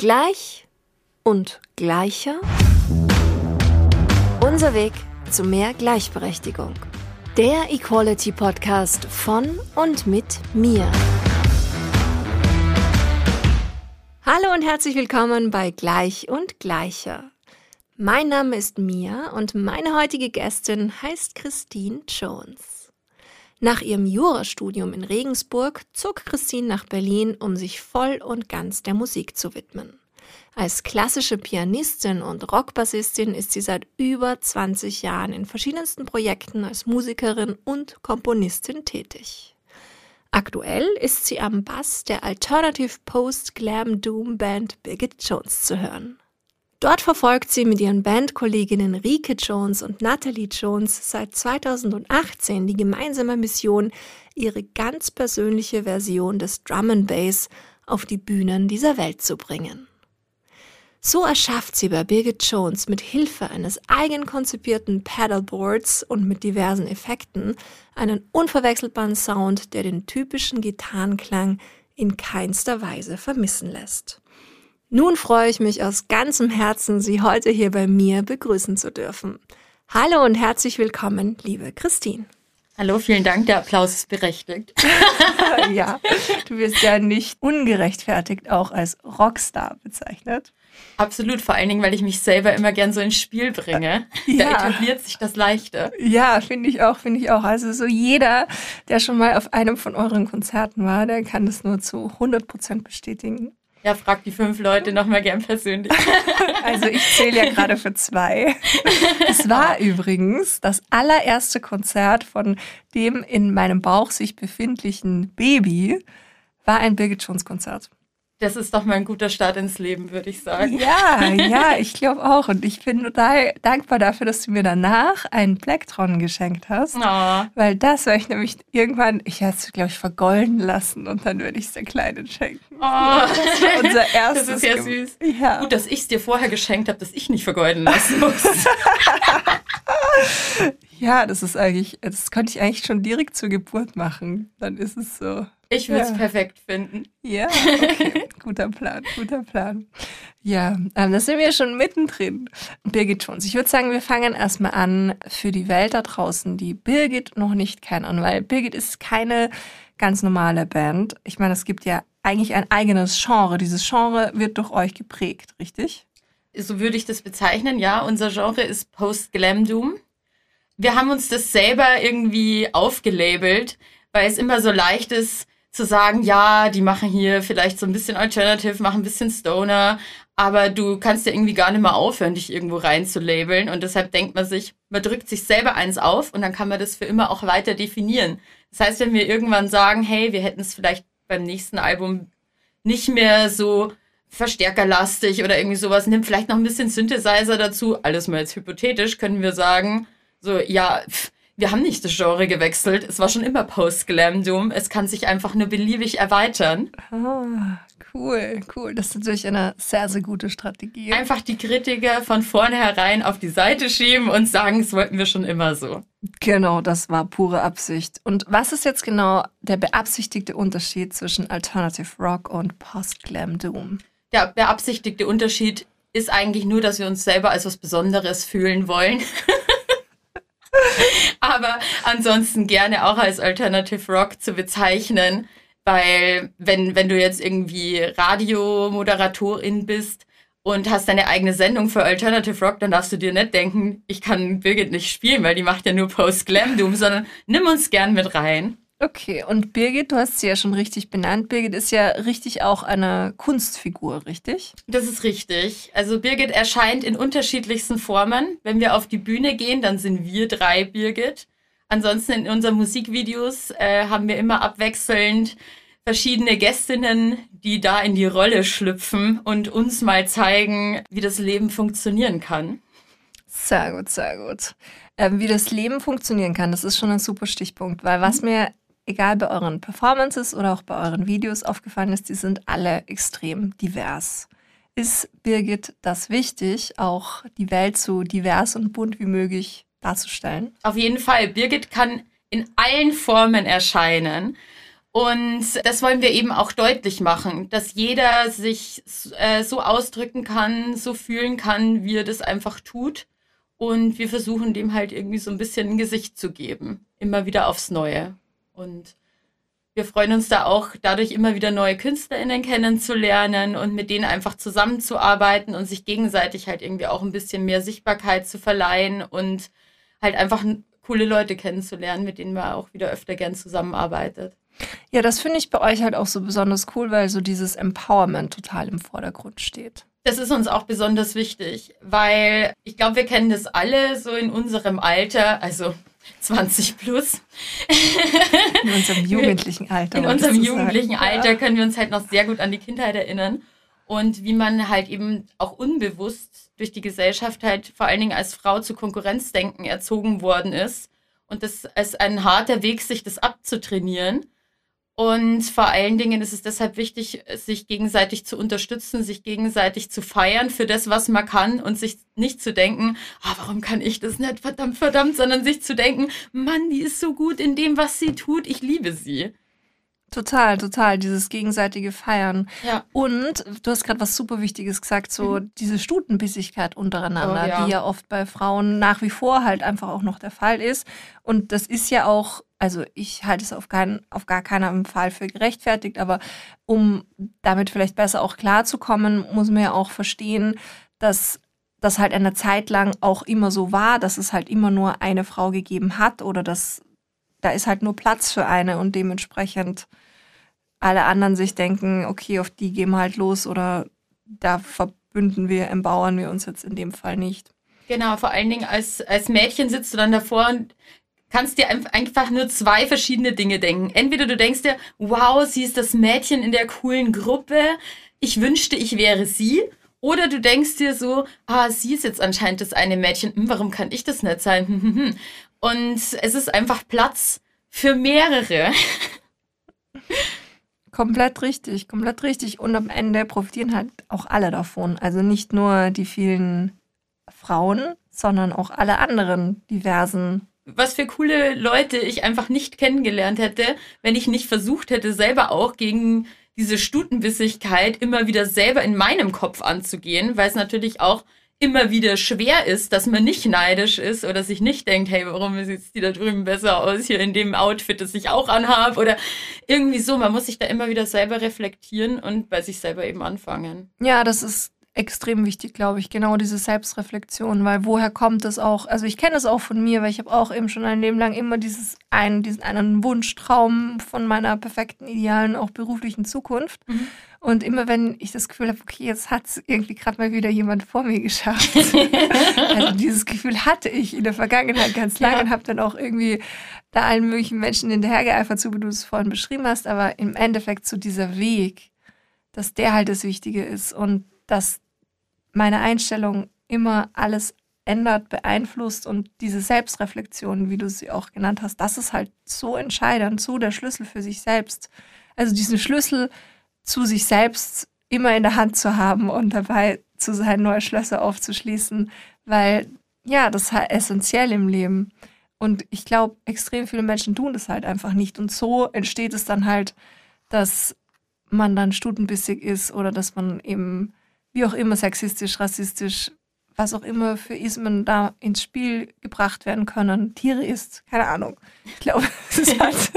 Gleich und gleicher. Unser Weg zu mehr Gleichberechtigung. Der Equality Podcast von und mit mir. Hallo und herzlich willkommen bei Gleich und Gleicher. Mein Name ist Mia und meine heutige Gästin heißt Christine Jones. Nach ihrem Jurastudium in Regensburg zog Christine nach Berlin, um sich voll und ganz der Musik zu widmen. Als klassische Pianistin und Rockbassistin ist sie seit über 20 Jahren in verschiedensten Projekten als Musikerin und Komponistin tätig. Aktuell ist sie am Bass der Alternative Post Glam Doom Band Birgit Jones zu hören. Dort verfolgt sie mit ihren Bandkolleginnen Rike Jones und Natalie Jones seit 2018 die gemeinsame Mission, ihre ganz persönliche Version des Drum and Bass auf die Bühnen dieser Welt zu bringen. So erschafft sie bei Birgit Jones mit Hilfe eines eigen konzipierten Paddleboards und mit diversen Effekten einen unverwechselbaren Sound, der den typischen Gitarrenklang in keinster Weise vermissen lässt. Nun freue ich mich aus ganzem Herzen, Sie heute hier bei mir begrüßen zu dürfen. Hallo und herzlich willkommen, liebe Christine. Hallo, vielen Dank. Der Applaus ist berechtigt. ja, du wirst ja nicht ungerechtfertigt auch als Rockstar bezeichnet. Absolut, vor allen Dingen, weil ich mich selber immer gern so ins Spiel bringe. Ja. Da etabliert sich das leichter. Ja, finde ich auch, finde ich auch. Also so jeder, der schon mal auf einem von euren Konzerten war, der kann das nur zu 100 Prozent bestätigen. Ja, frag die fünf Leute nochmal gern persönlich. Also ich zähle ja gerade für zwei. Es war übrigens das allererste Konzert von dem in meinem Bauch sich befindlichen Baby, war ein Birgit Jones Konzert. Das ist doch mal ein guter Start ins Leben, würde ich sagen. Ja, ja, ich glaube auch. Und ich bin total dankbar dafür, dass du mir danach einen Blacktron geschenkt hast. Oh. Weil das werde ich nämlich irgendwann, ich hätte es, glaube ich, vergolden lassen und dann würde ich es der Kleinen schenken. Oh, das war unser erstes. Das ist ja süß. Ja. Gut, dass ich es dir vorher geschenkt habe, dass ich nicht vergolden lassen muss. ja, das ist eigentlich, das könnte ich eigentlich schon direkt zur Geburt machen. Dann ist es so. Ich würde es ja. perfekt finden. Ja, okay. guter Plan, guter Plan. Ja, ähm, da sind wir schon mittendrin. Birgit Jones, ich würde sagen, wir fangen erstmal an für die Welt da draußen, die Birgit noch nicht kennen, weil Birgit ist keine ganz normale Band. Ich meine, es gibt ja eigentlich ein eigenes Genre. Dieses Genre wird durch euch geprägt, richtig? So würde ich das bezeichnen, ja. Unser Genre ist Post-Glam Doom. Wir haben uns das selber irgendwie aufgelabelt, weil es immer so leicht ist, zu sagen, ja, die machen hier vielleicht so ein bisschen Alternative, machen ein bisschen Stoner, aber du kannst ja irgendwie gar nicht mehr aufhören, dich irgendwo reinzulabeln. Und deshalb denkt man sich, man drückt sich selber eins auf und dann kann man das für immer auch weiter definieren. Das heißt, wenn wir irgendwann sagen, hey, wir hätten es vielleicht beim nächsten Album nicht mehr so verstärkerlastig oder irgendwie sowas, nimm vielleicht noch ein bisschen Synthesizer dazu, alles mal jetzt hypothetisch, können wir sagen, so, ja, pff, wir haben nicht das Genre gewechselt. Es war schon immer Post-Glam Doom. Es kann sich einfach nur beliebig erweitern. Ah, cool, cool. Das ist natürlich eine sehr, sehr gute Strategie. Einfach die Kritiker von vornherein auf die Seite schieben und sagen, es wollten wir schon immer so. Genau, das war pure Absicht. Und was ist jetzt genau der beabsichtigte Unterschied zwischen Alternative Rock und Post-Glam Doom? Der beabsichtigte Unterschied ist eigentlich nur, dass wir uns selber als was Besonderes fühlen wollen. aber ansonsten gerne auch als Alternative Rock zu bezeichnen, weil wenn, wenn du jetzt irgendwie Radiomoderatorin bist und hast deine eigene Sendung für Alternative Rock, dann darfst du dir nicht denken, ich kann Birgit nicht spielen, weil die macht ja nur Post-Glam Doom, sondern nimm uns gern mit rein. Okay, und Birgit, du hast sie ja schon richtig benannt. Birgit ist ja richtig auch eine Kunstfigur, richtig? Das ist richtig. Also Birgit erscheint in unterschiedlichsten Formen. Wenn wir auf die Bühne gehen, dann sind wir drei Birgit. Ansonsten in unseren Musikvideos äh, haben wir immer abwechselnd verschiedene Gästinnen, die da in die Rolle schlüpfen und uns mal zeigen, wie das Leben funktionieren kann. Sehr gut, sehr gut. Ähm, wie das Leben funktionieren kann, das ist schon ein super Stichpunkt, weil was mhm. mir egal bei euren Performances oder auch bei euren Videos aufgefallen ist, die sind alle extrem divers. Ist Birgit das wichtig, auch die Welt so divers und bunt wie möglich darzustellen? Auf jeden Fall. Birgit kann in allen Formen erscheinen. Und das wollen wir eben auch deutlich machen, dass jeder sich äh, so ausdrücken kann, so fühlen kann, wie er das einfach tut. Und wir versuchen dem halt irgendwie so ein bisschen ein Gesicht zu geben. Immer wieder aufs Neue. Und wir freuen uns da auch dadurch immer wieder neue KünstlerInnen kennenzulernen und mit denen einfach zusammenzuarbeiten und sich gegenseitig halt irgendwie auch ein bisschen mehr Sichtbarkeit zu verleihen und halt einfach coole Leute kennenzulernen, mit denen man auch wieder öfter gern zusammenarbeitet. Ja, das finde ich bei euch halt auch so besonders cool, weil so dieses Empowerment total im Vordergrund steht. Das ist uns auch besonders wichtig, weil ich glaube, wir kennen das alle so in unserem Alter, also 20 plus. In unserem jugendlichen Alter. In unserem jugendlichen Alter können wir uns halt noch sehr gut an die Kindheit erinnern und wie man halt eben auch unbewusst durch die Gesellschaft halt vor allen Dingen als Frau zu Konkurrenzdenken erzogen worden ist und das ist ein harter Weg, sich das abzutrainieren. Und vor allen Dingen ist es deshalb wichtig, sich gegenseitig zu unterstützen, sich gegenseitig zu feiern für das, was man kann und sich nicht zu denken, ah, warum kann ich das nicht, verdammt, verdammt, sondern sich zu denken, Mann, die ist so gut in dem, was sie tut, ich liebe sie. Total, total, dieses gegenseitige Feiern. Ja. Und du hast gerade was super Wichtiges gesagt, so mhm. diese Stutenbissigkeit untereinander, oh, ja. die ja oft bei Frauen nach wie vor halt einfach auch noch der Fall ist. Und das ist ja auch, also ich halte es auf, keinen, auf gar keinen Fall für gerechtfertigt, aber um damit vielleicht besser auch klarzukommen, muss man ja auch verstehen, dass das halt eine Zeit lang auch immer so war, dass es halt immer nur eine Frau gegeben hat oder dass da ist halt nur Platz für eine und dementsprechend alle anderen sich denken, okay, auf die gehen wir halt los oder da verbünden wir, embauern wir uns jetzt in dem Fall nicht. Genau, vor allen Dingen als, als Mädchen sitzt du dann davor und kannst dir einfach nur zwei verschiedene Dinge denken. Entweder du denkst dir, wow, sie ist das Mädchen in der coolen Gruppe, ich wünschte, ich wäre sie. Oder du denkst dir so, ah, sie ist jetzt anscheinend das eine Mädchen, hm, warum kann ich das nicht sein? Und es ist einfach Platz für mehrere. Komplett richtig, komplett richtig. Und am Ende profitieren halt auch alle davon. Also nicht nur die vielen Frauen, sondern auch alle anderen diversen. Was für coole Leute ich einfach nicht kennengelernt hätte, wenn ich nicht versucht hätte, selber auch gegen diese Stutenbissigkeit immer wieder selber in meinem Kopf anzugehen, weil es natürlich auch immer wieder schwer ist, dass man nicht neidisch ist oder sich nicht denkt, hey, warum sieht die da drüben besser aus, hier in dem Outfit, das ich auch anhabe oder irgendwie so. Man muss sich da immer wieder selber reflektieren und bei sich selber eben anfangen. Ja, das ist extrem wichtig, glaube ich, genau diese Selbstreflexion, weil woher kommt es auch? Also ich kenne es auch von mir, weil ich habe auch eben schon ein Leben lang immer dieses einen, diesen einen Wunschtraum von meiner perfekten, idealen, auch beruflichen Zukunft. Mhm. Und immer wenn ich das Gefühl habe, okay, jetzt hat es irgendwie gerade mal wieder jemand vor mir geschafft. also dieses Gefühl hatte ich in der Vergangenheit ganz lange ja. und habe dann auch irgendwie da allen möglichen Menschen hinterhergeeifert, so wie du es vorhin beschrieben hast. Aber im Endeffekt so dieser Weg, dass der halt das Wichtige ist und dass meine Einstellung immer alles ändert, beeinflusst und diese Selbstreflexion, wie du sie auch genannt hast, das ist halt so entscheidend, so der Schlüssel für sich selbst. Also diesen Schlüssel zu sich selbst immer in der Hand zu haben und dabei zu sein, neue Schlösser aufzuschließen, weil ja, das ist halt essentiell im Leben. Und ich glaube, extrem viele Menschen tun das halt einfach nicht. Und so entsteht es dann halt, dass man dann stutenbissig ist oder dass man eben wie auch immer sexistisch, rassistisch, was auch immer für Ismen da ins Spiel gebracht werden können, Tiere ist, keine Ahnung. Ich glaube, es hat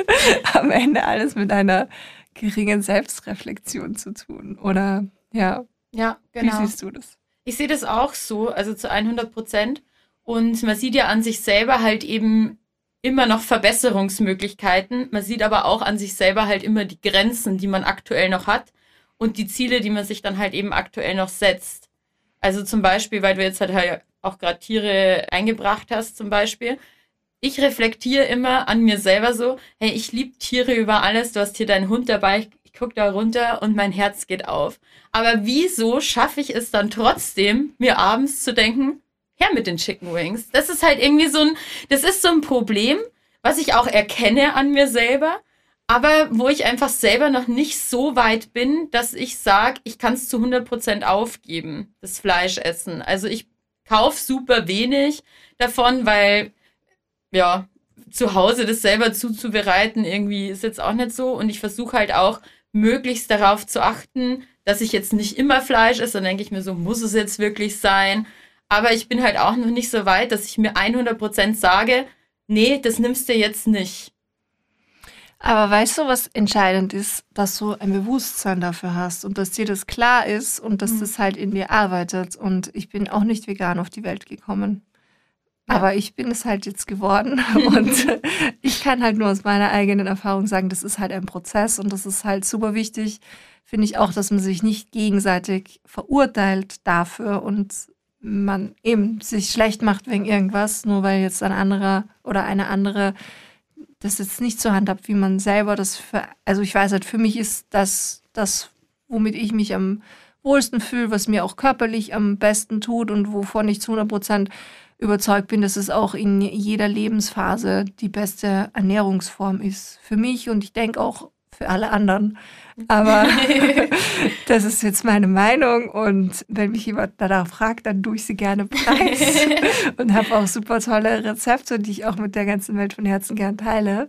am Ende alles mit einer geringen Selbstreflexion zu tun, oder? Ja. Ja, genau. Wie siehst du das? Ich sehe das auch so, also zu 100 Prozent. Und man sieht ja an sich selber halt eben immer noch Verbesserungsmöglichkeiten. Man sieht aber auch an sich selber halt immer die Grenzen, die man aktuell noch hat und die Ziele, die man sich dann halt eben aktuell noch setzt. Also zum Beispiel, weil du jetzt halt auch gerade Tiere eingebracht hast, zum Beispiel. Ich reflektiere immer an mir selber so, hey, ich liebe Tiere über alles, du hast hier deinen Hund dabei, ich gucke da runter und mein Herz geht auf. Aber wieso schaffe ich es dann trotzdem, mir abends zu denken, her mit den Chicken Wings? Das ist halt irgendwie so ein, das ist so ein Problem, was ich auch erkenne an mir selber aber wo ich einfach selber noch nicht so weit bin, dass ich sage, ich kann es zu 100% aufgeben, das Fleischessen. Also ich kaufe super wenig davon, weil, ja, zu Hause das selber zuzubereiten, irgendwie ist jetzt auch nicht so. Und ich versuche halt auch möglichst darauf zu achten, dass ich jetzt nicht immer Fleisch esse. Dann denke ich mir so, muss es jetzt wirklich sein? Aber ich bin halt auch noch nicht so weit, dass ich mir 100% sage, nee, das nimmst du jetzt nicht. Aber weißt du, was entscheidend ist, dass du ein Bewusstsein dafür hast und dass dir das klar ist und dass mhm. das halt in dir arbeitet. Und ich bin auch nicht vegan auf die Welt gekommen. Ja. Aber ich bin es halt jetzt geworden und ich kann halt nur aus meiner eigenen Erfahrung sagen, das ist halt ein Prozess und das ist halt super wichtig, finde ich auch, dass man sich nicht gegenseitig verurteilt dafür und man eben sich schlecht macht wegen irgendwas, nur weil jetzt ein anderer oder eine andere das jetzt nicht so handhabt, wie man selber das für, also ich weiß halt, für mich ist das das, womit ich mich am wohlsten fühle, was mir auch körperlich am besten tut und wovon ich zu 100 Prozent überzeugt bin, dass es auch in jeder Lebensphase die beste Ernährungsform ist. Für mich und ich denke auch für alle anderen. Aber das ist jetzt meine Meinung und wenn mich jemand danach fragt, dann tue ich sie gerne preis und habe auch super tolle Rezepte, die ich auch mit der ganzen Welt von Herzen gern teile.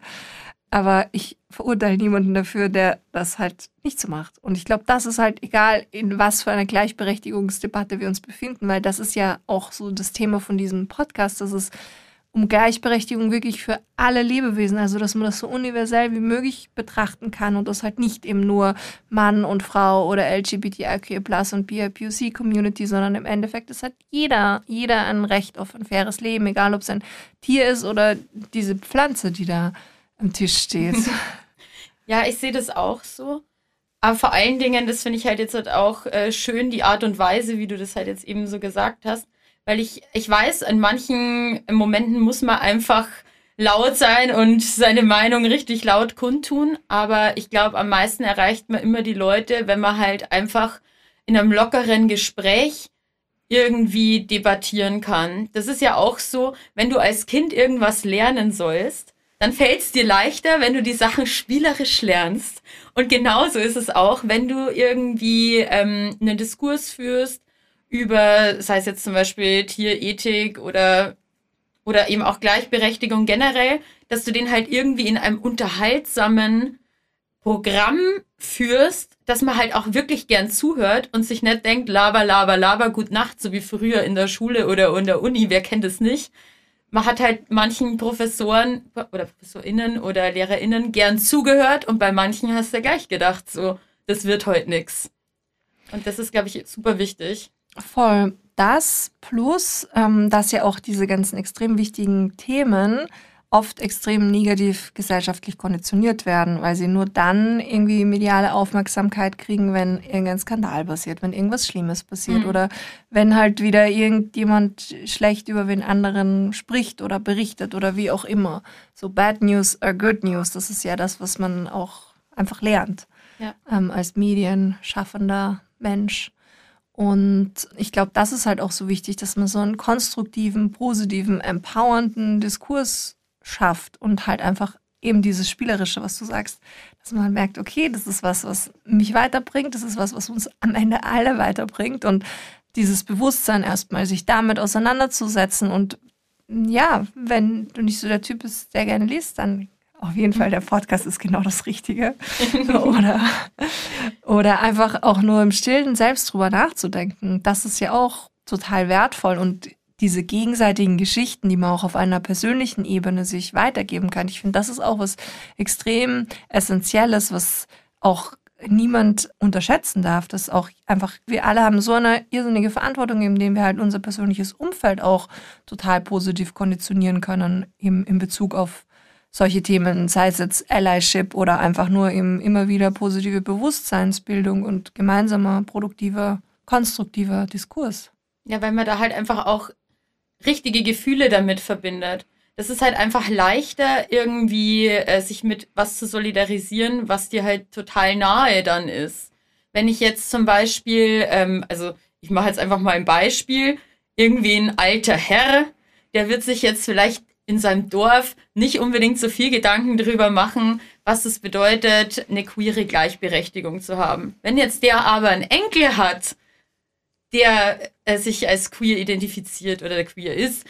Aber ich verurteile niemanden dafür, der das halt nicht so macht. Und ich glaube, das ist halt egal, in was für einer Gleichberechtigungsdebatte wir uns befinden, weil das ist ja auch so das Thema von diesem Podcast, dass es um Gleichberechtigung wirklich für alle Lebewesen, also dass man das so universell wie möglich betrachten kann und das halt nicht eben nur Mann und Frau oder LGBTIQ plus und BIPOC Community, sondern im Endeffekt ist halt jeder, jeder ein Recht auf ein faires Leben, egal ob es ein Tier ist oder diese Pflanze, die da am Tisch steht. Ja, ich sehe das auch so. Aber vor allen Dingen, das finde ich halt jetzt halt auch äh, schön, die Art und Weise, wie du das halt jetzt eben so gesagt hast weil ich, ich weiß, in manchen Momenten muss man einfach laut sein und seine Meinung richtig laut kundtun. Aber ich glaube, am meisten erreicht man immer die Leute, wenn man halt einfach in einem lockeren Gespräch irgendwie debattieren kann. Das ist ja auch so, wenn du als Kind irgendwas lernen sollst, dann fällt es dir leichter, wenn du die Sachen spielerisch lernst. Und genauso ist es auch, wenn du irgendwie ähm, einen Diskurs führst über, sei es jetzt zum Beispiel Tierethik oder, oder eben auch Gleichberechtigung generell, dass du den halt irgendwie in einem unterhaltsamen Programm führst, dass man halt auch wirklich gern zuhört und sich nicht denkt, laber, laber, laber, gut Nacht, so wie früher in der Schule oder in der Uni, wer kennt es nicht. Man hat halt manchen Professoren oder ProfessorInnen oder LehrerInnen gern zugehört und bei manchen hast du gleich gedacht, so, das wird heute nix. Und das ist, glaube ich, super wichtig. Voll. Das plus, ähm, dass ja auch diese ganzen extrem wichtigen Themen oft extrem negativ gesellschaftlich konditioniert werden, weil sie nur dann irgendwie mediale Aufmerksamkeit kriegen, wenn irgendein Skandal passiert, wenn irgendwas Schlimmes passiert mhm. oder wenn halt wieder irgendjemand schlecht über den anderen spricht oder berichtet oder wie auch immer. So Bad News are Good News, das ist ja das, was man auch einfach lernt ja. ähm, als medienschaffender Mensch. Und ich glaube, das ist halt auch so wichtig, dass man so einen konstruktiven, positiven, empowernden Diskurs schafft und halt einfach eben dieses Spielerische, was du sagst, dass man merkt, okay, das ist was, was mich weiterbringt, das ist was, was uns am Ende alle weiterbringt. Und dieses Bewusstsein erstmal, sich damit auseinanderzusetzen und ja, wenn du nicht so der Typ bist, der gerne liest, dann auf jeden Fall, der Podcast ist genau das Richtige. oder, oder einfach auch nur im Stillen selbst drüber nachzudenken. Das ist ja auch total wertvoll und diese gegenseitigen Geschichten, die man auch auf einer persönlichen Ebene sich weitergeben kann. Ich finde, das ist auch was extrem Essentielles, was auch niemand unterschätzen darf, dass auch einfach, wir alle haben so eine irrsinnige Verantwortung, indem wir halt unser persönliches Umfeld auch total positiv konditionieren können im, in Bezug auf solche Themen, sei es jetzt Allyship oder einfach nur eben immer wieder positive Bewusstseinsbildung und gemeinsamer, produktiver, konstruktiver Diskurs. Ja, weil man da halt einfach auch richtige Gefühle damit verbindet. Das ist halt einfach leichter, irgendwie äh, sich mit was zu solidarisieren, was dir halt total nahe dann ist. Wenn ich jetzt zum Beispiel, ähm, also ich mache jetzt einfach mal ein Beispiel, irgendwie ein alter Herr, der wird sich jetzt vielleicht in seinem Dorf nicht unbedingt so viel Gedanken darüber machen, was es bedeutet, eine queere Gleichberechtigung zu haben. Wenn jetzt der aber einen Enkel hat, der äh, sich als queer identifiziert oder queer ist,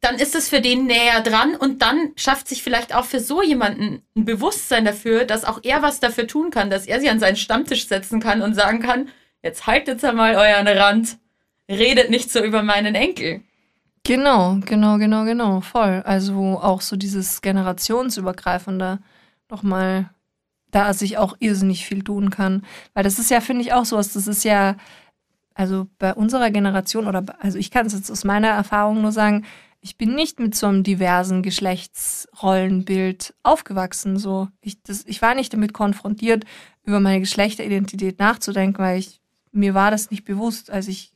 dann ist es für den näher dran und dann schafft sich vielleicht auch für so jemanden ein Bewusstsein dafür, dass auch er was dafür tun kann, dass er sich an seinen Stammtisch setzen kann und sagen kann, jetzt haltet mal euren Rand, redet nicht so über meinen Enkel. Genau, genau, genau, genau, voll. Also auch so dieses generationsübergreifende nochmal, da sich auch irrsinnig viel tun kann. Weil das ist ja, finde ich, auch so was, das ist ja, also bei unserer Generation oder, also ich kann es jetzt aus meiner Erfahrung nur sagen, ich bin nicht mit so einem diversen Geschlechtsrollenbild aufgewachsen. So, ich, das, ich war nicht damit konfrontiert, über meine Geschlechteridentität nachzudenken, weil ich mir war das nicht bewusst, als ich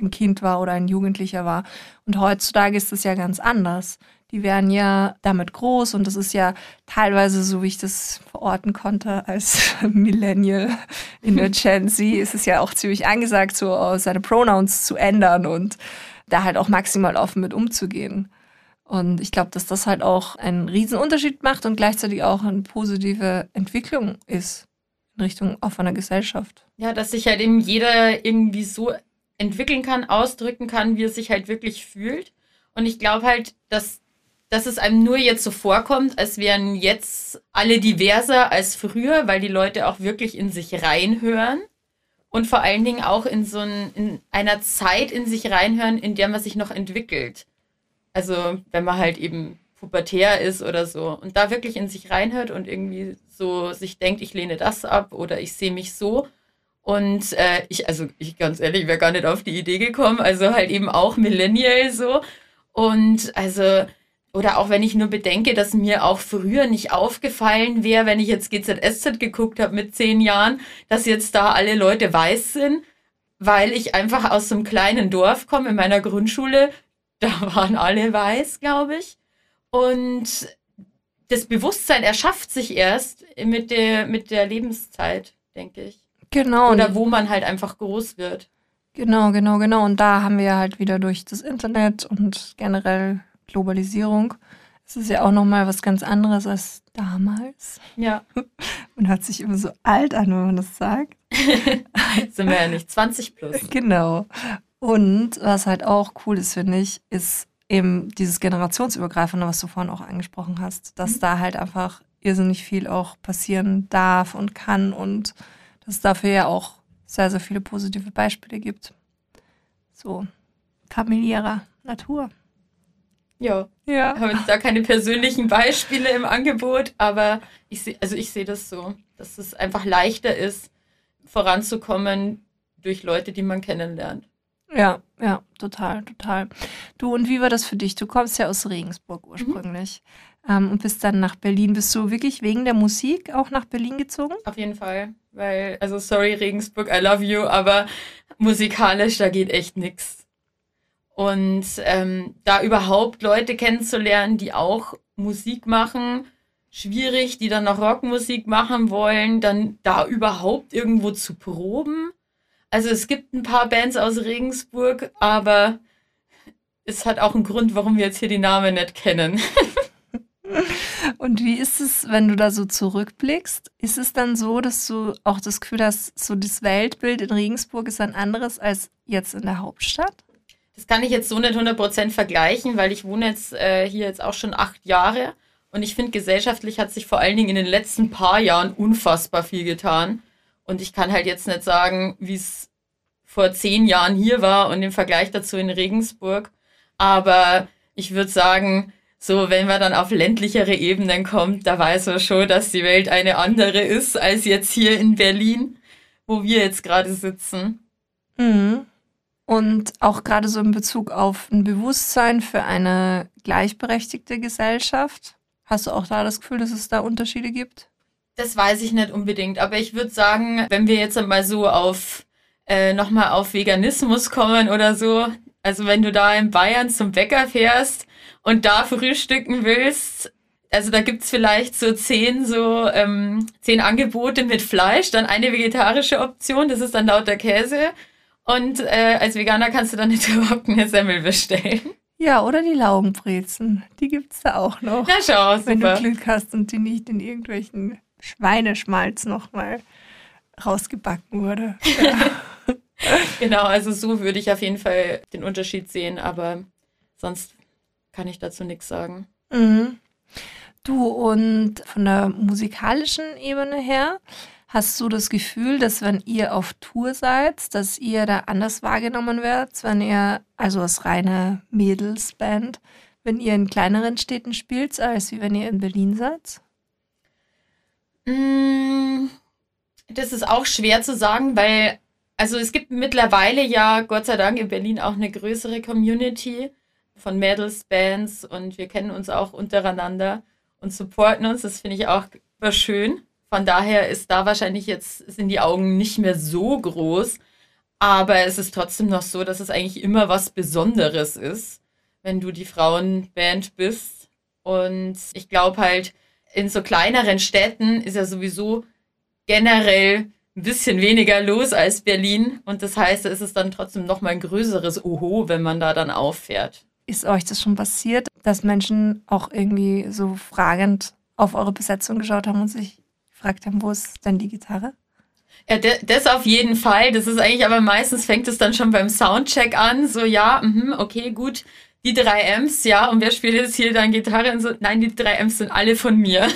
ein Kind war oder ein Jugendlicher war. Und heutzutage ist das ja ganz anders. Die werden ja damit groß und das ist ja teilweise, so wie ich das verorten konnte, als Millennial in der Gen Z, ist es ja auch ziemlich angesagt, so seine Pronouns zu ändern und da halt auch maximal offen mit umzugehen. Und ich glaube, dass das halt auch einen riesen Unterschied macht und gleichzeitig auch eine positive Entwicklung ist in Richtung offener Gesellschaft. Ja, dass sich halt eben jeder irgendwie so entwickeln kann, ausdrücken kann, wie er sich halt wirklich fühlt. Und ich glaube halt, dass, dass es einem nur jetzt so vorkommt, als wären jetzt alle diverser als früher, weil die Leute auch wirklich in sich reinhören und vor allen Dingen auch in so ein, in einer Zeit in sich reinhören, in der man sich noch entwickelt. Also wenn man halt eben pubertär ist oder so und da wirklich in sich reinhört und irgendwie so sich denkt, ich lehne das ab oder ich sehe mich so. Und äh, ich, also ich ganz ehrlich, wäre gar nicht auf die Idee gekommen. Also halt eben auch Millennial so. Und also oder auch wenn ich nur bedenke, dass mir auch früher nicht aufgefallen wäre, wenn ich jetzt GZSZ geguckt habe mit zehn Jahren, dass jetzt da alle Leute weiß sind, weil ich einfach aus so einem kleinen Dorf komme in meiner Grundschule. Da waren alle weiß, glaube ich. Und das Bewusstsein erschafft sich erst mit der, mit der Lebenszeit, denke ich. Genau. Oder wo man halt einfach groß wird. Genau, genau, genau. Und da haben wir halt wieder durch das Internet und generell Globalisierung. Es ist ja auch nochmal was ganz anderes als damals. Ja. Man hört sich immer so alt an, wenn man das sagt. Sind wir ja nicht 20 plus. Genau. Und was halt auch cool ist, finde ich, ist eben dieses generationsübergreifende, was du vorhin auch angesprochen hast, dass mhm. da halt einfach irrsinnig viel auch passieren darf und kann und dass es dafür ja auch sehr, sehr viele positive Beispiele gibt. So familiärer Natur. Ja. Ja. Haben jetzt da keine persönlichen Beispiele im Angebot, aber ich sehe, also ich sehe das so, dass es einfach leichter ist, voranzukommen durch Leute, die man kennenlernt. Ja, ja, total, total. Du, und wie war das für dich? Du kommst ja aus Regensburg ursprünglich mhm. Ähm, und bist dann nach Berlin. Bist du wirklich wegen der Musik auch nach Berlin gezogen? Auf jeden Fall, weil, also sorry Regensburg, I love you, aber musikalisch, da geht echt nichts. Und ähm, da überhaupt Leute kennenzulernen, die auch Musik machen, schwierig, die dann noch Rockmusik machen wollen, dann da überhaupt irgendwo zu proben. Also es gibt ein paar Bands aus Regensburg, aber es hat auch einen Grund, warum wir jetzt hier die Namen nicht kennen. Und wie ist es, wenn du da so zurückblickst? Ist es dann so, dass du auch das Gefühl hast, so das Weltbild in Regensburg ist ein anderes als jetzt in der Hauptstadt? Das kann ich jetzt so nicht 100% vergleichen, weil ich wohne jetzt äh, hier jetzt auch schon acht Jahre und ich finde, gesellschaftlich hat sich vor allen Dingen in den letzten paar Jahren unfassbar viel getan. Und ich kann halt jetzt nicht sagen, wie es vor zehn Jahren hier war und im Vergleich dazu in Regensburg. Aber ich würde sagen, so, wenn man dann auf ländlichere Ebenen kommt, da weiß man schon, dass die Welt eine andere ist als jetzt hier in Berlin, wo wir jetzt gerade sitzen. Mhm. Und auch gerade so in Bezug auf ein Bewusstsein für eine gleichberechtigte Gesellschaft. Hast du auch da das Gefühl, dass es da Unterschiede gibt? Das weiß ich nicht unbedingt, aber ich würde sagen, wenn wir jetzt einmal so auf äh, nochmal auf Veganismus kommen oder so, also wenn du da in Bayern zum Bäcker fährst und da frühstücken willst, also da gibt's vielleicht so zehn so ähm, zehn Angebote mit Fleisch, dann eine vegetarische Option, das ist dann lauter Käse und äh, als Veganer kannst du dann eine Semmel bestellen. Ja, oder die Laugenbrezen. Die gibt es da auch noch. Na schau, super. Wenn du Glück hast und die nicht in irgendwelchen Schweineschmalz nochmal rausgebacken wurde. Ja. genau, also so würde ich auf jeden Fall den Unterschied sehen, aber sonst kann ich dazu nichts sagen. Mhm. Du und von der musikalischen Ebene her, hast du das Gefühl, dass wenn ihr auf Tour seid, dass ihr da anders wahrgenommen werdet, wenn ihr, also als reine Mädelsband, wenn ihr in kleineren Städten spielt, als wie wenn ihr in Berlin seid? Mm, das ist auch schwer zu sagen, weil, also es gibt mittlerweile ja Gott sei Dank in Berlin auch eine größere Community von Mädelsbands und wir kennen uns auch untereinander und supporten uns. Das finde ich auch schön. Von daher ist da wahrscheinlich jetzt, sind die Augen nicht mehr so groß. Aber es ist trotzdem noch so, dass es eigentlich immer was Besonderes ist, wenn du die Frauenband bist. Und ich glaube halt, in so kleineren Städten ist ja sowieso generell ein bisschen weniger los als Berlin. Und das heißt, es ist dann trotzdem noch mal ein größeres Oho, wenn man da dann auffährt. Ist euch das schon passiert, dass Menschen auch irgendwie so fragend auf eure Besetzung geschaut haben und sich gefragt haben, wo ist denn die Gitarre? Ja, das auf jeden Fall. Das ist eigentlich, aber meistens fängt es dann schon beim Soundcheck an. So, ja, mh, okay, gut. Die drei Amps, ja, und wer spielt jetzt hier dann Gitarre? Und so, nein, die drei Amps sind alle von mir.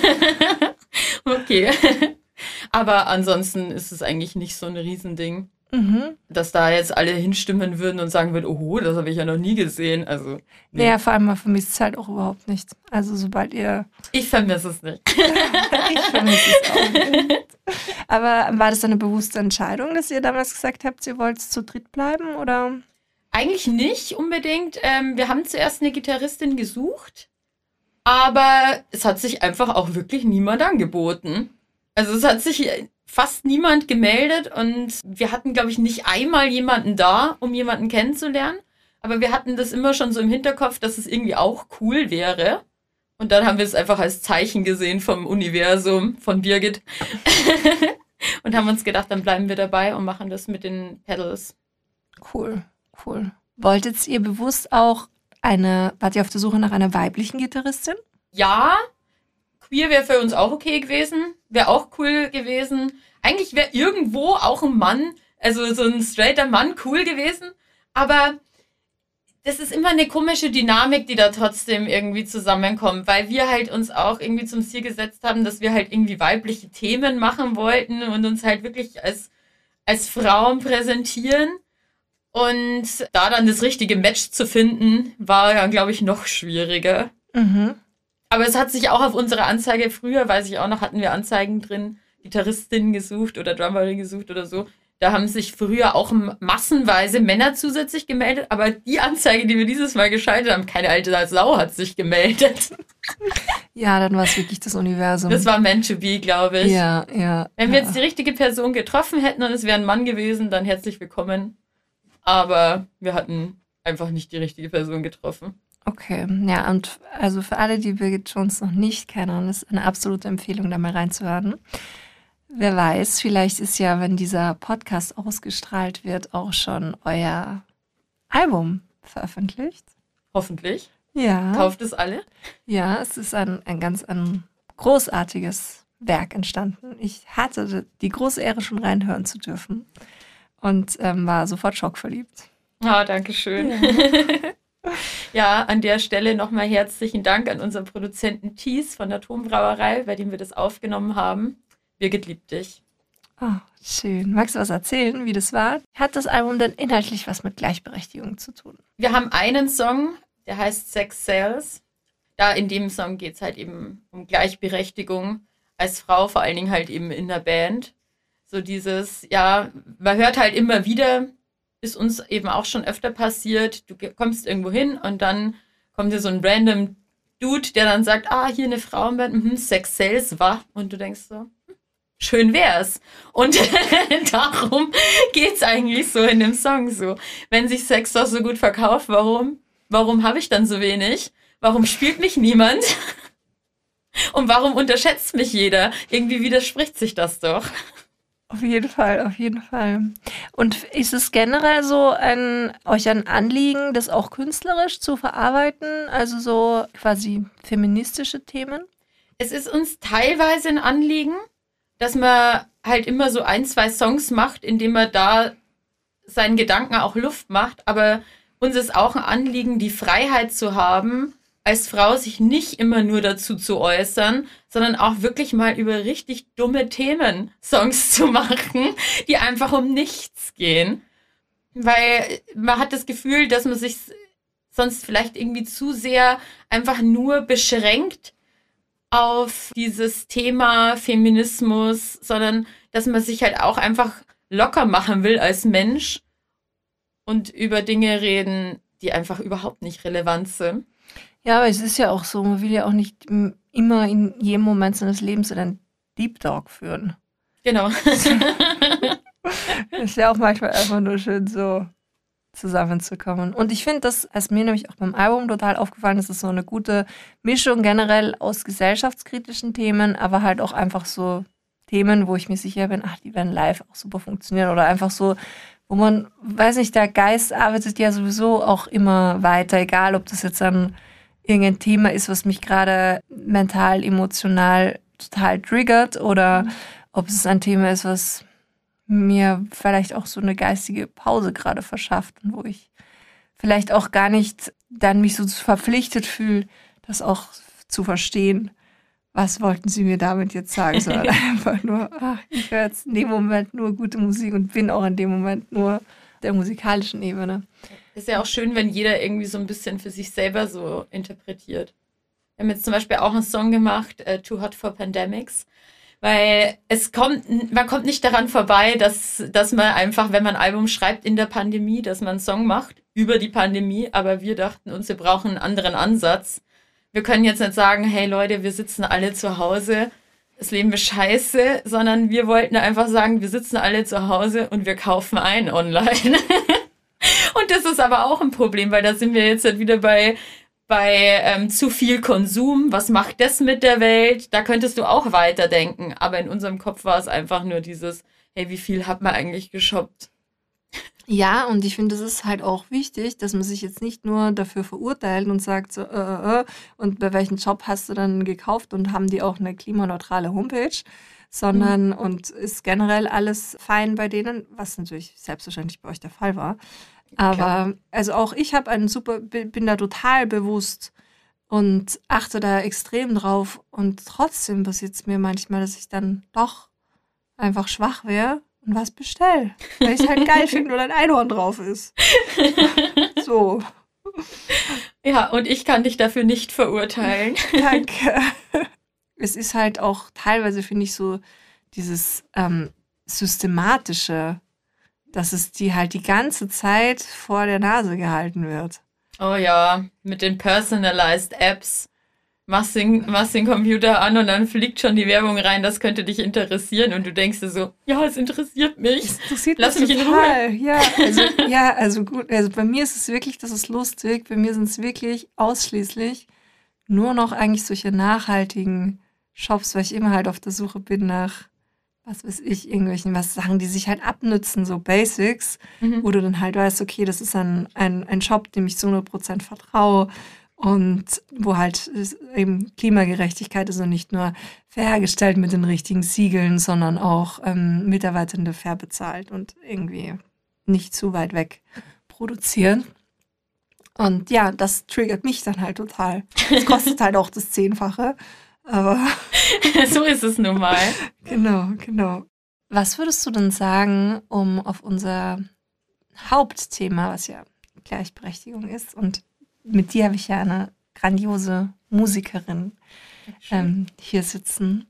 okay. aber ansonsten ist es eigentlich nicht so ein Riesending. Mhm. Dass da jetzt alle hinstimmen würden und sagen würden, oh, das habe ich ja noch nie gesehen. Also. Nee. Naja, vor allem man vermisst es halt auch überhaupt nicht. Also sobald ihr. Ich vermisse es nicht. ich vermisse es auch nicht. Aber war das eine bewusste Entscheidung, dass ihr damals gesagt habt, ihr wollt zu dritt bleiben oder? Eigentlich nicht unbedingt. Ähm, wir haben zuerst eine Gitarristin gesucht, aber es hat sich einfach auch wirklich niemand angeboten. Also es hat sich fast niemand gemeldet und wir hatten, glaube ich, nicht einmal jemanden da, um jemanden kennenzulernen. Aber wir hatten das immer schon so im Hinterkopf, dass es irgendwie auch cool wäre. Und dann haben wir es einfach als Zeichen gesehen vom Universum, von Birgit. und haben uns gedacht, dann bleiben wir dabei und machen das mit den Pedals. Cool, cool. Wolltet ihr bewusst auch eine, wart ihr auf der Suche nach einer weiblichen Gitarristin? Ja, Queer wäre für uns auch okay gewesen, wäre auch cool gewesen. Eigentlich wäre irgendwo auch ein Mann, also so ein straighter Mann cool gewesen, aber das ist immer eine komische Dynamik, die da trotzdem irgendwie zusammenkommt, weil wir halt uns auch irgendwie zum Ziel gesetzt haben, dass wir halt irgendwie weibliche Themen machen wollten und uns halt wirklich als, als Frauen präsentieren. Und da dann das richtige Match zu finden, war ja, glaube ich, noch schwieriger. Mhm. Aber es hat sich auch auf unsere Anzeige früher, weiß ich auch noch, hatten wir Anzeigen drin, Gitarristin gesucht oder Drummerin gesucht oder so. Da haben sich früher auch massenweise Männer zusätzlich gemeldet, aber die Anzeige, die wir dieses Mal geschaltet haben, keine alte Sau hat sich gemeldet. Ja, dann war es wirklich das Universum. Das war meant to be, glaube ich. Ja, ja. Wenn wir ja. jetzt die richtige Person getroffen hätten und es wäre ein Mann gewesen, dann herzlich willkommen. Aber wir hatten einfach nicht die richtige Person getroffen. Okay, ja, und also für alle, die Birgit Jones noch nicht kennen, ist eine absolute Empfehlung, da mal reinzuhören. Wer weiß, vielleicht ist ja, wenn dieser Podcast ausgestrahlt wird, auch schon euer Album veröffentlicht. Hoffentlich. Ja. Kauft es alle? Ja, es ist ein, ein ganz ein großartiges Werk entstanden. Ich hatte die große Ehre, schon reinhören zu dürfen und ähm, war sofort schockverliebt. Ah, oh, danke schön. Ja. Ja, an der Stelle nochmal herzlichen Dank an unseren Produzenten Thies von der Turmbrauerei, bei dem wir das aufgenommen haben. Birgit liebt dich. Oh, schön. Magst du was erzählen, wie das war? Hat das Album denn inhaltlich was mit Gleichberechtigung zu tun? Wir haben einen Song, der heißt Sex Sales. Da in dem Song geht es halt eben um Gleichberechtigung als Frau, vor allen Dingen halt eben in der Band. So dieses, ja, man hört halt immer wieder, ist uns eben auch schon öfter passiert. Du kommst irgendwo hin und dann kommt dir so ein random Dude, der dann sagt, ah, hier eine Frauenband, mhm, Sex Sales war. Und du denkst so, hm, schön wär's. Und darum geht's eigentlich so in dem Song so. Wenn sich Sex doch so gut verkauft, warum? Warum habe ich dann so wenig? Warum spielt mich niemand? Und warum unterschätzt mich jeder? Irgendwie widerspricht sich das doch. Auf jeden Fall, auf jeden Fall. Und ist es generell so ein, euch ein Anliegen, das auch künstlerisch zu verarbeiten? Also so quasi feministische Themen? Es ist uns teilweise ein Anliegen, dass man halt immer so ein, zwei Songs macht, indem man da seinen Gedanken auch Luft macht. Aber uns ist auch ein Anliegen, die Freiheit zu haben, als Frau sich nicht immer nur dazu zu äußern, sondern auch wirklich mal über richtig dumme Themen Songs zu machen, die einfach um nichts gehen. Weil man hat das Gefühl, dass man sich sonst vielleicht irgendwie zu sehr einfach nur beschränkt auf dieses Thema Feminismus, sondern dass man sich halt auch einfach locker machen will als Mensch und über Dinge reden, die einfach überhaupt nicht relevant sind. Ja, aber es ist ja auch so, man will ja auch nicht immer in jedem Moment seines Lebens einen Deep Talk führen. Genau. ist ja auch manchmal einfach nur schön so zusammenzukommen. Und ich finde, das ist mir nämlich auch beim Album total aufgefallen, dass es so eine gute Mischung generell aus gesellschaftskritischen Themen, aber halt auch einfach so Themen, wo ich mir sicher bin, ach, die werden live auch super funktionieren oder einfach so, wo man, weiß nicht, der Geist arbeitet ja sowieso auch immer weiter, egal ob das jetzt ein irgendein Thema ist, was mich gerade mental, emotional total triggert oder mhm. ob es ein Thema ist, was mir vielleicht auch so eine geistige Pause gerade verschafft und wo ich vielleicht auch gar nicht dann mich so verpflichtet fühle, das auch zu verstehen. Was wollten Sie mir damit jetzt sagen? Sondern einfach nur, ach, ich höre jetzt in dem Moment nur gute Musik und bin auch in dem Moment nur der musikalischen Ebene. Ist ja auch schön, wenn jeder irgendwie so ein bisschen für sich selber so interpretiert. Wir haben jetzt zum Beispiel auch einen Song gemacht, uh, Too Hot for Pandemics, weil es kommt, man kommt nicht daran vorbei, dass, dass man einfach, wenn man ein Album schreibt in der Pandemie, dass man einen Song macht über die Pandemie, aber wir dachten uns, wir brauchen einen anderen Ansatz. Wir können jetzt nicht sagen, hey Leute, wir sitzen alle zu Hause, das Leben ist scheiße, sondern wir wollten einfach sagen, wir sitzen alle zu Hause und wir kaufen ein online. Und das ist aber auch ein Problem, weil da sind wir jetzt halt wieder bei, bei ähm, zu viel Konsum. Was macht das mit der Welt? Da könntest du auch weiterdenken. Aber in unserem Kopf war es einfach nur dieses, hey, wie viel hat man eigentlich geshoppt? Ja, und ich finde, es ist halt auch wichtig, dass man sich jetzt nicht nur dafür verurteilt und sagt, so, äh, äh, äh und bei welchem Job hast du dann gekauft und haben die auch eine klimaneutrale Homepage, sondern mhm. und ist generell alles fein bei denen, was natürlich selbstverständlich bei euch der Fall war. Aber Klar. also auch ich habe einen super, bin da total bewusst und achte da extrem drauf. Und trotzdem passiert es mir manchmal, dass ich dann doch einfach schwach wäre und was bestell. Weil ich es halt geil finde, weil ein Einhorn drauf ist. so. Ja, und ich kann dich dafür nicht verurteilen. Danke. Es ist halt auch teilweise, finde ich, so dieses ähm, systematische dass es die halt die ganze Zeit vor der Nase gehalten wird. Oh ja, mit den personalized Apps. Machst den, machst den Computer an und dann fliegt schon die Werbung rein, das könnte dich interessieren und du denkst dir so, ja, es interessiert mich. Es interessiert Lass mich, mich in Ruhe. Ja, also, ja, also gut, also bei mir ist es wirklich, das ist lustig, bei mir sind es wirklich ausschließlich nur noch eigentlich solche nachhaltigen Shops, weil ich immer halt auf der Suche bin nach was weiß ich, irgendwelchen was Sachen, die sich halt abnützen, so Basics, mhm. wo du dann halt weißt, okay, das ist ein, ein, ein Shop, dem ich zu 100% vertraue und wo halt eben Klimagerechtigkeit ist und nicht nur fair hergestellt mit den richtigen Siegeln, sondern auch ähm, Mitarbeitende fair bezahlt und irgendwie nicht zu weit weg produzieren. Und ja, das triggert mich dann halt total. Es kostet halt auch das Zehnfache. Aber so ist es nun mal. Genau, genau. Was würdest du denn sagen, um auf unser Hauptthema, was ja Gleichberechtigung ist, und mit dir habe ich ja eine grandiose Musikerin ähm, hier sitzen.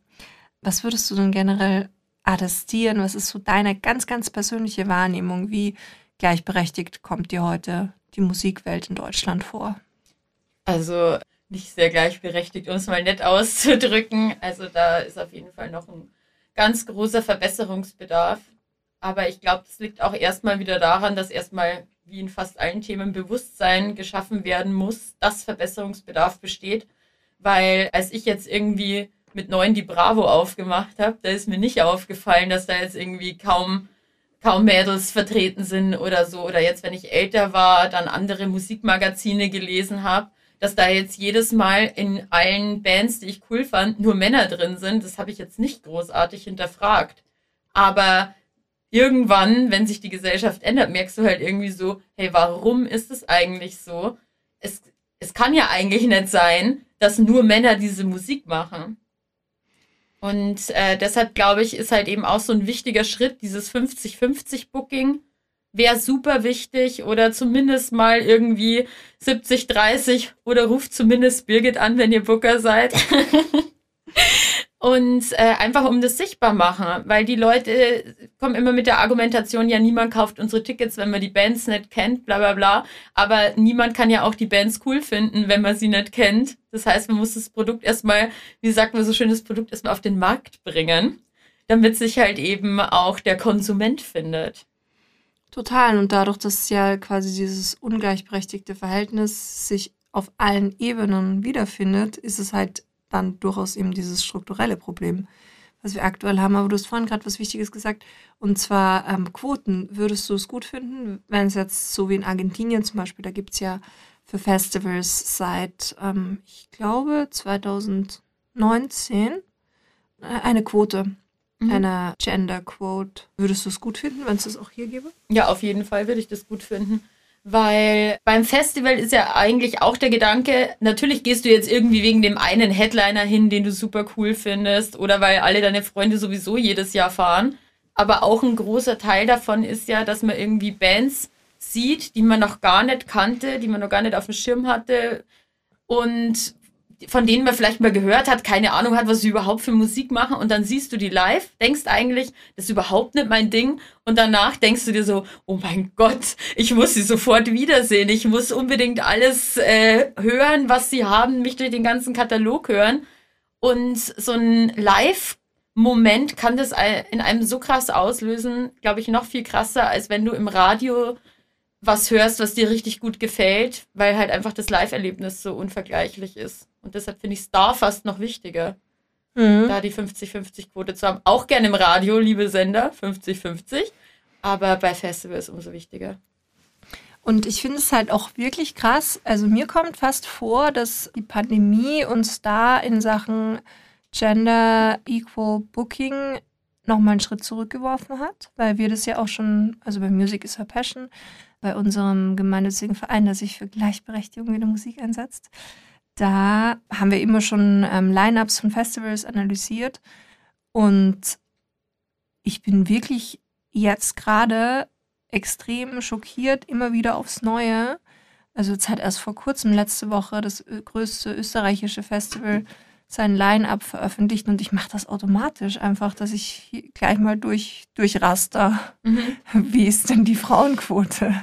Was würdest du denn generell attestieren? Was ist so deine ganz, ganz persönliche Wahrnehmung? Wie gleichberechtigt kommt dir heute die Musikwelt in Deutschland vor? Also nicht sehr gleichberechtigt, um es mal nett auszudrücken. Also da ist auf jeden Fall noch ein ganz großer Verbesserungsbedarf. Aber ich glaube, das liegt auch erstmal wieder daran, dass erstmal wie in fast allen Themen Bewusstsein geschaffen werden muss, dass Verbesserungsbedarf besteht. Weil als ich jetzt irgendwie mit neun die Bravo aufgemacht habe, da ist mir nicht aufgefallen, dass da jetzt irgendwie kaum kaum Mädels vertreten sind oder so. Oder jetzt, wenn ich älter war, dann andere Musikmagazine gelesen habe dass da jetzt jedes Mal in allen Bands, die ich cool fand, nur Männer drin sind, das habe ich jetzt nicht großartig hinterfragt. Aber irgendwann, wenn sich die Gesellschaft ändert, merkst du halt irgendwie so, hey, warum ist es eigentlich so? Es, es kann ja eigentlich nicht sein, dass nur Männer diese Musik machen. Und äh, deshalb glaube ich, ist halt eben auch so ein wichtiger Schritt, dieses 50-50-Booking wäre super wichtig oder zumindest mal irgendwie 70-30 oder ruft zumindest Birgit an, wenn ihr Booker seid. Und äh, einfach um das sichtbar machen, weil die Leute kommen immer mit der Argumentation, ja, niemand kauft unsere Tickets, wenn man die Bands nicht kennt, bla bla bla. Aber niemand kann ja auch die Bands cool finden, wenn man sie nicht kennt. Das heißt, man muss das Produkt erstmal, wie sagt man so schön, das Produkt erstmal auf den Markt bringen, damit sich halt eben auch der Konsument findet. Total. Und dadurch, dass ja quasi dieses ungleichberechtigte Verhältnis sich auf allen Ebenen wiederfindet, ist es halt dann durchaus eben dieses strukturelle Problem, was wir aktuell haben. Aber du hast vorhin gerade was Wichtiges gesagt, und zwar ähm, Quoten. Würdest du es gut finden, wenn es jetzt so wie in Argentinien zum Beispiel, da gibt es ja für Festivals seit, ähm, ich glaube, 2019 äh, eine Quote, mhm. eine Gender Quote. Würdest du es gut finden, wenn es das auch hier gäbe? Ja, auf jeden Fall würde ich das gut finden weil beim Festival ist ja eigentlich auch der Gedanke, natürlich gehst du jetzt irgendwie wegen dem einen Headliner hin, den du super cool findest, oder weil alle deine Freunde sowieso jedes Jahr fahren. Aber auch ein großer Teil davon ist ja, dass man irgendwie Bands sieht, die man noch gar nicht kannte, die man noch gar nicht auf dem Schirm hatte und von denen man vielleicht mal gehört hat, keine Ahnung hat, was sie überhaupt für Musik machen. Und dann siehst du die live, denkst eigentlich, das ist überhaupt nicht mein Ding. Und danach denkst du dir so, oh mein Gott, ich muss sie sofort wiedersehen, ich muss unbedingt alles äh, hören, was sie haben, mich durch den ganzen Katalog hören. Und so ein Live Moment kann das in einem so krass auslösen, glaube ich, noch viel krasser, als wenn du im Radio was hörst, was dir richtig gut gefällt, weil halt einfach das Live-Erlebnis so unvergleichlich ist. Und deshalb finde ich da fast noch wichtiger, mhm. da die 50-50-Quote zu haben. Auch gerne im Radio, liebe Sender, 50-50. Aber bei Festivals umso wichtiger. Und ich finde es halt auch wirklich krass. Also mir kommt fast vor, dass die Pandemie uns da in Sachen Gender Equal Booking nochmal einen Schritt zurückgeworfen hat, weil wir das ja auch schon, also bei Music is Her Passion, bei unserem gemeinnützigen Verein, der sich für Gleichberechtigung in der Musik einsetzt, da haben wir immer schon ähm, Line-ups von Festivals analysiert und ich bin wirklich jetzt gerade extrem schockiert, immer wieder aufs Neue. Also jetzt hat erst vor kurzem, letzte Woche, das größte österreichische Festival sein Line-up veröffentlicht und ich mache das automatisch einfach, dass ich gleich mal durch, durchraster, mhm. wie ist denn die Frauenquote?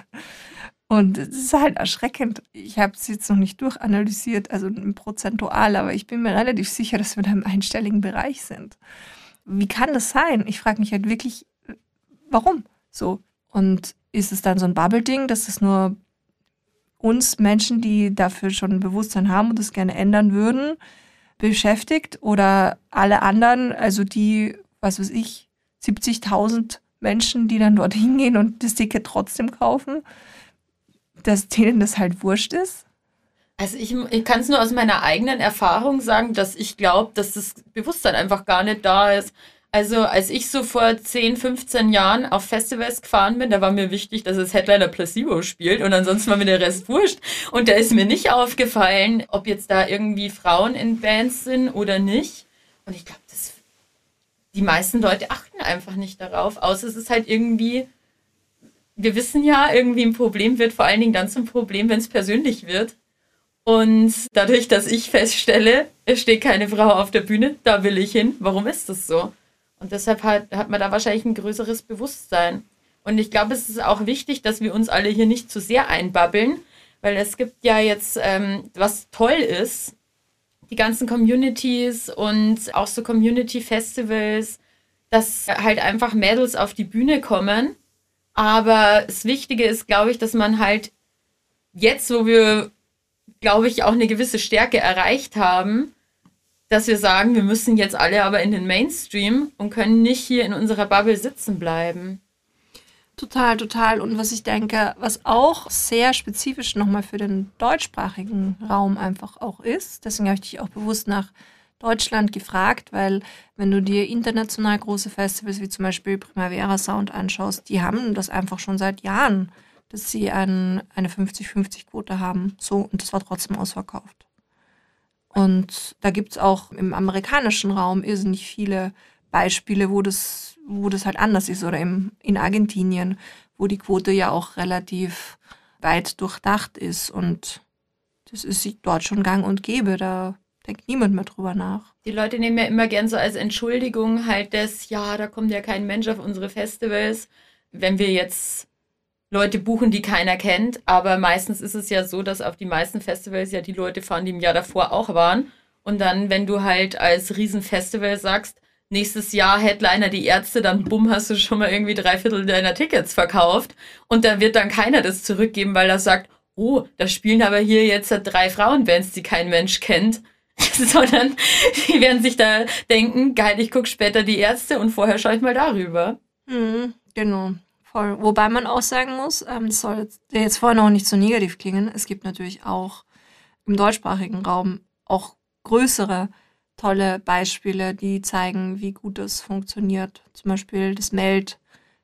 Und es ist halt erschreckend. Ich habe es jetzt noch nicht durchanalysiert, also prozentual, aber ich bin mir relativ sicher, dass wir da im einstelligen Bereich sind. Wie kann das sein? Ich frage mich halt wirklich, warum so? Und ist es dann so ein Bubble-Ding, dass es nur uns Menschen, die dafür schon ein Bewusstsein haben und das gerne ändern würden, beschäftigt oder alle anderen, also die, was weiß ich, 70.000 Menschen, die dann dort hingehen und das Ticket trotzdem kaufen? dass denen das halt wurscht ist? Also ich, ich kann es nur aus meiner eigenen Erfahrung sagen, dass ich glaube, dass das Bewusstsein einfach gar nicht da ist. Also als ich so vor 10, 15 Jahren auf Festivals gefahren bin, da war mir wichtig, dass das Headliner Placebo spielt und ansonsten war mir der Rest wurscht. Und da ist mir nicht aufgefallen, ob jetzt da irgendwie Frauen in Bands sind oder nicht. Und ich glaube, die meisten Leute achten einfach nicht darauf, außer es ist halt irgendwie wir wissen ja, irgendwie ein Problem wird vor allen Dingen dann zum Problem, wenn es persönlich wird. Und dadurch, dass ich feststelle, es steht keine Frau auf der Bühne, da will ich hin. Warum ist das so? Und deshalb hat, hat man da wahrscheinlich ein größeres Bewusstsein. Und ich glaube, es ist auch wichtig, dass wir uns alle hier nicht zu sehr einbabbeln, weil es gibt ja jetzt, ähm, was toll ist, die ganzen Communities und auch so Community-Festivals, dass halt einfach Mädels auf die Bühne kommen aber das Wichtige ist, glaube ich, dass man halt jetzt, wo wir, glaube ich, auch eine gewisse Stärke erreicht haben, dass wir sagen, wir müssen jetzt alle aber in den Mainstream und können nicht hier in unserer Bubble sitzen bleiben. Total, total. Und was ich denke, was auch sehr spezifisch nochmal für den deutschsprachigen Raum einfach auch ist, deswegen habe ich dich auch bewusst nach Deutschland gefragt, weil wenn du dir international große Festivals wie zum Beispiel Primavera Sound anschaust, die haben das einfach schon seit Jahren dass sie ein, eine 50-50-Quote haben. So, und das war trotzdem ausverkauft. Und da gibt es auch im amerikanischen Raum irrsinnig viele Beispiele, wo das, wo das halt anders ist. Oder im, in Argentinien, wo die Quote ja auch relativ weit durchdacht ist. Und das ist dort schon gang und gäbe. Da denkt niemand mehr drüber nach. Die Leute nehmen ja immer gern so als Entschuldigung halt das, ja, da kommt ja kein Mensch auf unsere Festivals. Wenn wir jetzt Leute buchen, die keiner kennt, aber meistens ist es ja so, dass auf die meisten Festivals ja die Leute fahren, die im Jahr davor auch waren. Und dann, wenn du halt als Riesenfestival sagst, nächstes Jahr Headliner die Ärzte, dann bumm, hast du schon mal irgendwie drei Viertel deiner Tickets verkauft. Und da wird dann keiner das zurückgeben, weil er sagt, oh, da spielen aber hier jetzt drei Frauenbands, die kein Mensch kennt. Sondern die werden sich da denken, geil, ich gucke später die Ärzte und vorher schaue ich mal darüber. Mhm, genau. Voll. Wobei man auch sagen muss, ähm, das soll jetzt, jetzt vorher noch nicht so negativ klingen, es gibt natürlich auch im deutschsprachigen Raum auch größere tolle Beispiele, die zeigen, wie gut das funktioniert. Zum Beispiel das Meld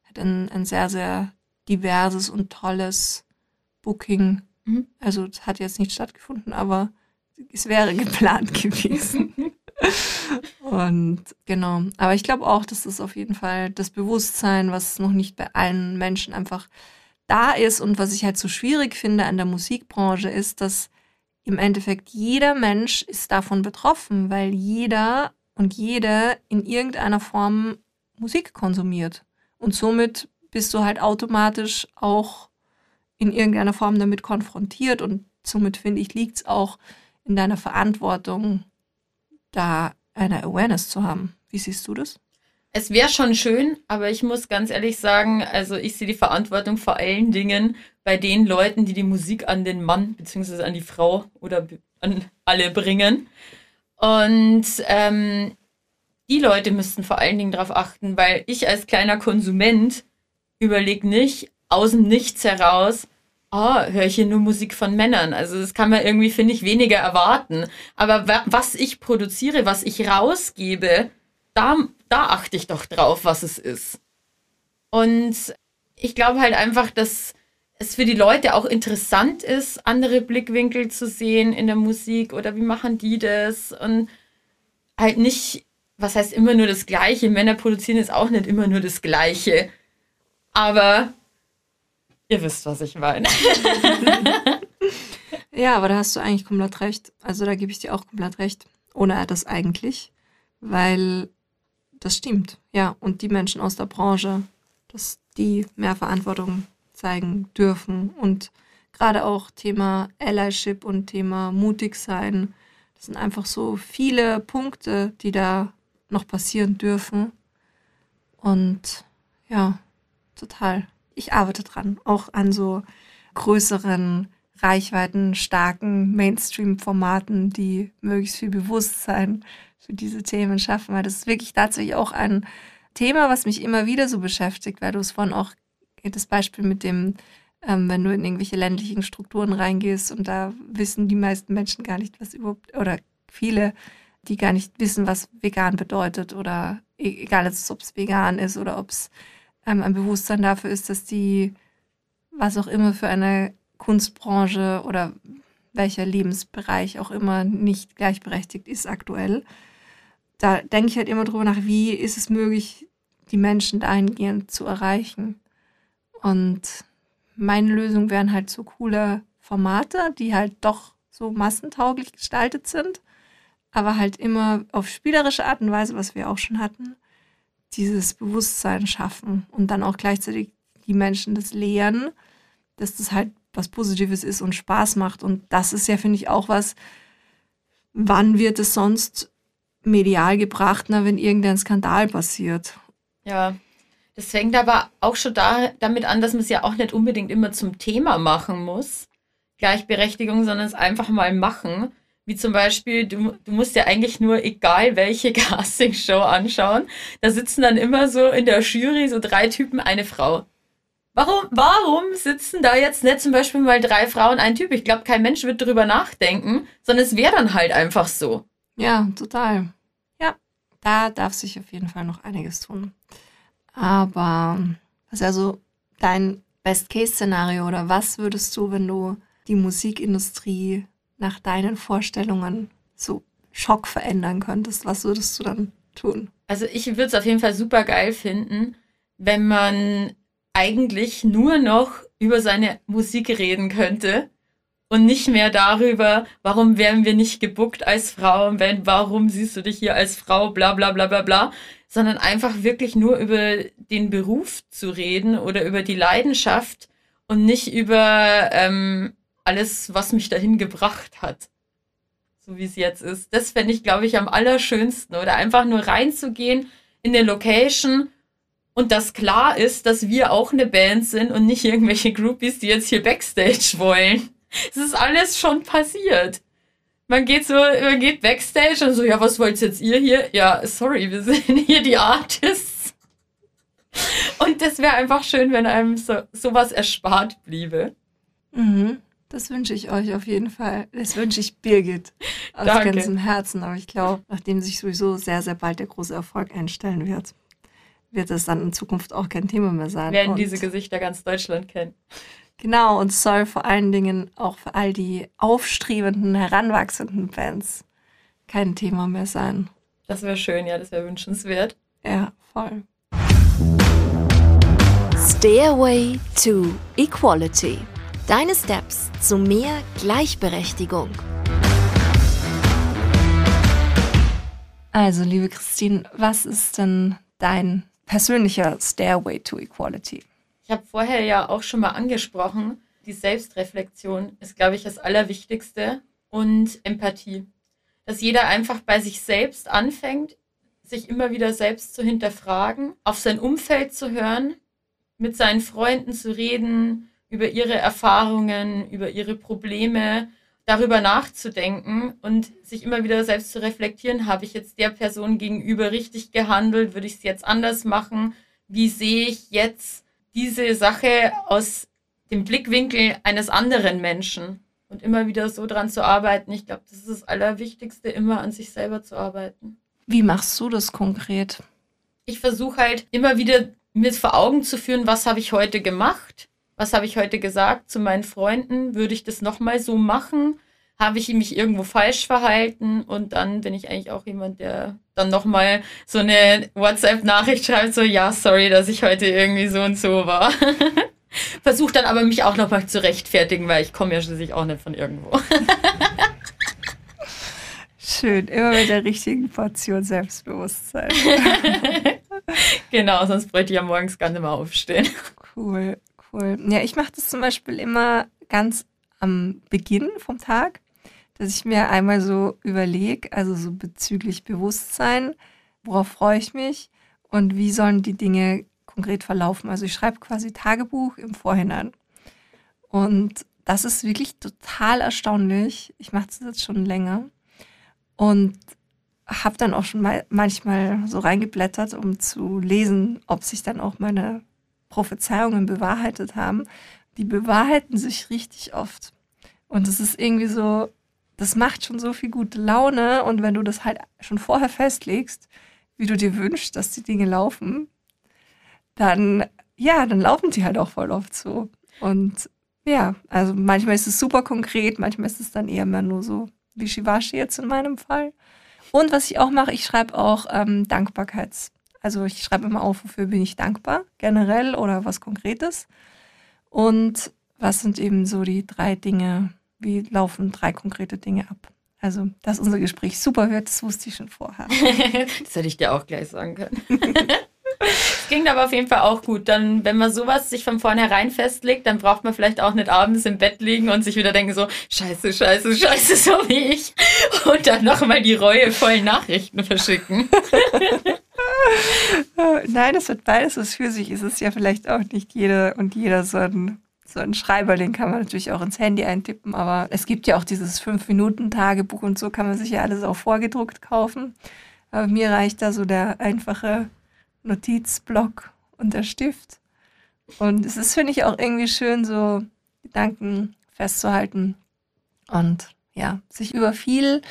hat ein, ein sehr, sehr diverses und tolles Booking. Mhm. Also es hat jetzt nicht stattgefunden, aber es wäre geplant gewesen. Und genau. Aber ich glaube auch, dass das auf jeden Fall das Bewusstsein, was noch nicht bei allen Menschen einfach da ist und was ich halt so schwierig finde an der Musikbranche ist, dass im Endeffekt jeder Mensch ist davon betroffen, weil jeder und jede in irgendeiner Form Musik konsumiert. Und somit bist du halt automatisch auch in irgendeiner Form damit konfrontiert und somit finde ich, liegt es auch in deiner Verantwortung, da eine Awareness zu haben. Wie siehst du das? Es wäre schon schön, aber ich muss ganz ehrlich sagen, also ich sehe die Verantwortung vor allen Dingen bei den Leuten, die die Musik an den Mann bzw. an die Frau oder an alle bringen. Und ähm, die Leute müssten vor allen Dingen darauf achten, weil ich als kleiner Konsument überlege nicht aus dem Nichts heraus, oh, höre ich hier nur Musik von Männern. Also das kann man irgendwie, finde ich, weniger erwarten. Aber was ich produziere, was ich rausgebe, da, da achte ich doch drauf, was es ist. Und ich glaube halt einfach, dass es für die Leute auch interessant ist, andere Blickwinkel zu sehen in der Musik oder wie machen die das und halt nicht, was heißt immer nur das Gleiche. Männer produzieren jetzt auch nicht immer nur das Gleiche. Aber Ihr wisst, was ich meine. ja, aber da hast du eigentlich komplett recht. Also da gebe ich dir auch komplett recht. Ohne das eigentlich. Weil das stimmt. Ja, und die Menschen aus der Branche, dass die mehr Verantwortung zeigen dürfen. Und gerade auch Thema Allyship und Thema mutig sein. Das sind einfach so viele Punkte, die da noch passieren dürfen. Und ja, total ich arbeite dran, auch an so größeren, Reichweiten, starken Mainstream-Formaten, die möglichst viel Bewusstsein für diese Themen schaffen, weil das ist wirklich tatsächlich auch ein Thema, was mich immer wieder so beschäftigt, weil du es vorhin auch das Beispiel mit dem, ähm, wenn du in irgendwelche ländlichen Strukturen reingehst und da wissen die meisten Menschen gar nicht, was überhaupt, oder viele, die gar nicht wissen, was vegan bedeutet oder e-, egal, ob es vegan ist oder ob es ähm, ein Bewusstsein dafür ist, dass die, was auch immer für eine Kunstbranche oder welcher Lebensbereich auch immer nicht gleichberechtigt ist aktuell. Da denke ich halt immer drüber nach, wie ist es möglich, die Menschen dahingehend zu erreichen. Und meine Lösung wären halt so coole Formate, die halt doch so massentauglich gestaltet sind, aber halt immer auf spielerische Art und Weise, was wir auch schon hatten, dieses Bewusstsein schaffen und dann auch gleichzeitig die Menschen das lehren, dass das halt was Positives ist und Spaß macht. Und das ist ja, finde ich, auch was, wann wird es sonst medial gebracht, na, wenn irgendein Skandal passiert? Ja, das fängt aber auch schon da, damit an, dass man es ja auch nicht unbedingt immer zum Thema machen muss. Gleichberechtigung, sondern es einfach mal machen. Wie zum Beispiel, du, du musst ja eigentlich nur egal welche Castingshow anschauen. Da sitzen dann immer so in der Jury so drei Typen, eine Frau. Warum, warum sitzen da jetzt nicht zum Beispiel mal drei Frauen, ein Typ? Ich glaube, kein Mensch wird darüber nachdenken, sondern es wäre dann halt einfach so. Ja, total. Ja, da darf sich auf jeden Fall noch einiges tun. Aber was also dein Best-Case-Szenario oder was würdest du, wenn du die Musikindustrie nach deinen Vorstellungen so Schock verändern könntest, was würdest du dann tun? Also ich würde es auf jeden Fall super geil finden, wenn man eigentlich nur noch über seine Musik reden könnte und nicht mehr darüber, warum werden wir nicht gebuckt als Frau und wenn, warum siehst du dich hier als Frau, bla bla bla bla bla, sondern einfach wirklich nur über den Beruf zu reden oder über die Leidenschaft und nicht über ähm, alles, was mich dahin gebracht hat. So wie es jetzt ist. Das fände ich, glaube ich, am allerschönsten. Oder einfach nur reinzugehen in eine Location und dass klar ist, dass wir auch eine Band sind und nicht irgendwelche Groupies, die jetzt hier Backstage wollen. Es ist alles schon passiert. Man geht so, man geht Backstage und so, ja, was wollt jetzt ihr hier? Ja, sorry, wir sind hier die Artists. Und das wäre einfach schön, wenn einem so, sowas erspart bliebe. Mhm. Das wünsche ich euch auf jeden Fall. Das wünsche ich Birgit aus Danke. ganzem Herzen. Aber ich glaube, nachdem sich sowieso sehr, sehr bald der große Erfolg einstellen wird, wird es dann in Zukunft auch kein Thema mehr sein. Werden und diese Gesichter ganz Deutschland kennen. Genau, und soll vor allen Dingen auch für all die aufstrebenden, heranwachsenden Bands kein Thema mehr sein. Das wäre schön, ja, das wäre wünschenswert. Ja, voll. Stairway to Equality. Deine Steps zu mehr Gleichberechtigung. Also, liebe Christine, was ist denn dein persönlicher Stairway to Equality? Ich habe vorher ja auch schon mal angesprochen, die Selbstreflexion ist, glaube ich, das Allerwichtigste und Empathie. Dass jeder einfach bei sich selbst anfängt, sich immer wieder selbst zu hinterfragen, auf sein Umfeld zu hören, mit seinen Freunden zu reden, über ihre Erfahrungen, über ihre Probleme, darüber nachzudenken und sich immer wieder selbst zu reflektieren, habe ich jetzt der Person gegenüber richtig gehandelt, würde ich es jetzt anders machen, wie sehe ich jetzt diese Sache aus dem Blickwinkel eines anderen Menschen und immer wieder so dran zu arbeiten. Ich glaube, das ist das Allerwichtigste, immer an sich selber zu arbeiten. Wie machst du das konkret? Ich versuche halt immer wieder mir vor Augen zu führen, was habe ich heute gemacht was habe ich heute gesagt zu meinen Freunden? Würde ich das nochmal so machen? Habe ich mich irgendwo falsch verhalten? Und dann bin ich eigentlich auch jemand, der dann nochmal so eine WhatsApp-Nachricht schreibt, so, ja, sorry, dass ich heute irgendwie so und so war. Versuche dann aber mich auch nochmal zu rechtfertigen, weil ich komme ja schließlich auch nicht von irgendwo. Schön, immer mit der richtigen Portion Selbstbewusstsein. genau, sonst bräuchte ich ja morgens gar nicht mehr aufstehen. Cool cool. Ja, ich mache das zum Beispiel immer ganz am Beginn vom Tag, dass ich mir einmal so überlege, also so bezüglich Bewusstsein, worauf freue ich mich und wie sollen die Dinge konkret verlaufen. Also ich schreibe quasi Tagebuch im Vorhinein. Und das ist wirklich total erstaunlich. Ich mache das jetzt schon länger und habe dann auch schon mal manchmal so reingeblättert, um zu lesen, ob sich dann auch meine Prophezeiungen bewahrheitet haben, die bewahrheiten sich richtig oft. Und es ist irgendwie so, das macht schon so viel gute Laune. Und wenn du das halt schon vorher festlegst, wie du dir wünschst, dass die Dinge laufen, dann, ja, dann laufen sie halt auch voll oft so. Und ja, also manchmal ist es super konkret, manchmal ist es dann eher mehr nur so wie Shivashi jetzt in meinem Fall. Und was ich auch mache, ich schreibe auch ähm, Dankbarkeits- also ich schreibe immer auf, wofür bin ich dankbar, generell oder was Konkretes. Und was sind eben so die drei Dinge, wie laufen drei konkrete Dinge ab. Also, dass unser Gespräch super wird, das wusste ich schon vorher. das hätte ich dir auch gleich sagen können. Es ging aber auf jeden Fall auch gut. Dann, wenn man sowas sich von vornherein festlegt, dann braucht man vielleicht auch nicht abends im Bett liegen und sich wieder denken so, scheiße, scheiße, scheiße, so wie ich. Und dann nochmal die reuevollen Nachrichten verschicken. Nein, es wird beides was für sich. Es ist ja vielleicht auch nicht jeder und jeder so ein, so ein Schreiber, den kann man natürlich auch ins Handy eintippen, aber es gibt ja auch dieses 5-Minuten-Tagebuch und so kann man sich ja alles auch vorgedruckt kaufen. Aber mir reicht da so der einfache Notizblock und der Stift. Und es ist, finde ich, auch irgendwie schön, so Gedanken festzuhalten und ja, sich über viel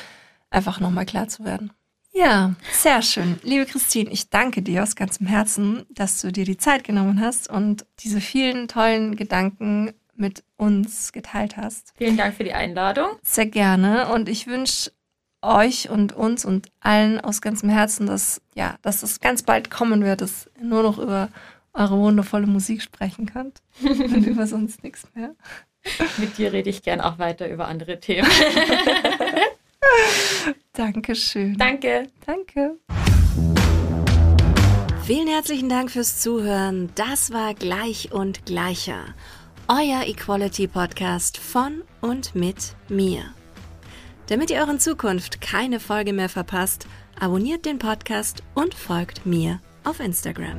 einfach nochmal klar zu werden. Ja, sehr schön. Liebe Christine, ich danke dir aus ganzem Herzen, dass du dir die Zeit genommen hast und diese vielen tollen Gedanken mit uns geteilt hast. Vielen Dank für die Einladung. Sehr gerne. Und ich wünsche euch und uns und allen aus ganzem Herzen, dass, ja, dass es ganz bald kommen wird, dass ihr nur noch über eure wundervolle Musik sprechen könnt und über sonst nichts mehr. Mit dir rede ich gern auch weiter über andere Themen. Dankeschön. Danke. Danke. Vielen herzlichen Dank fürs Zuhören. Das war Gleich und Gleicher. Euer Equality Podcast von und mit mir. Damit ihr euren Zukunft keine Folge mehr verpasst, abonniert den Podcast und folgt mir auf Instagram.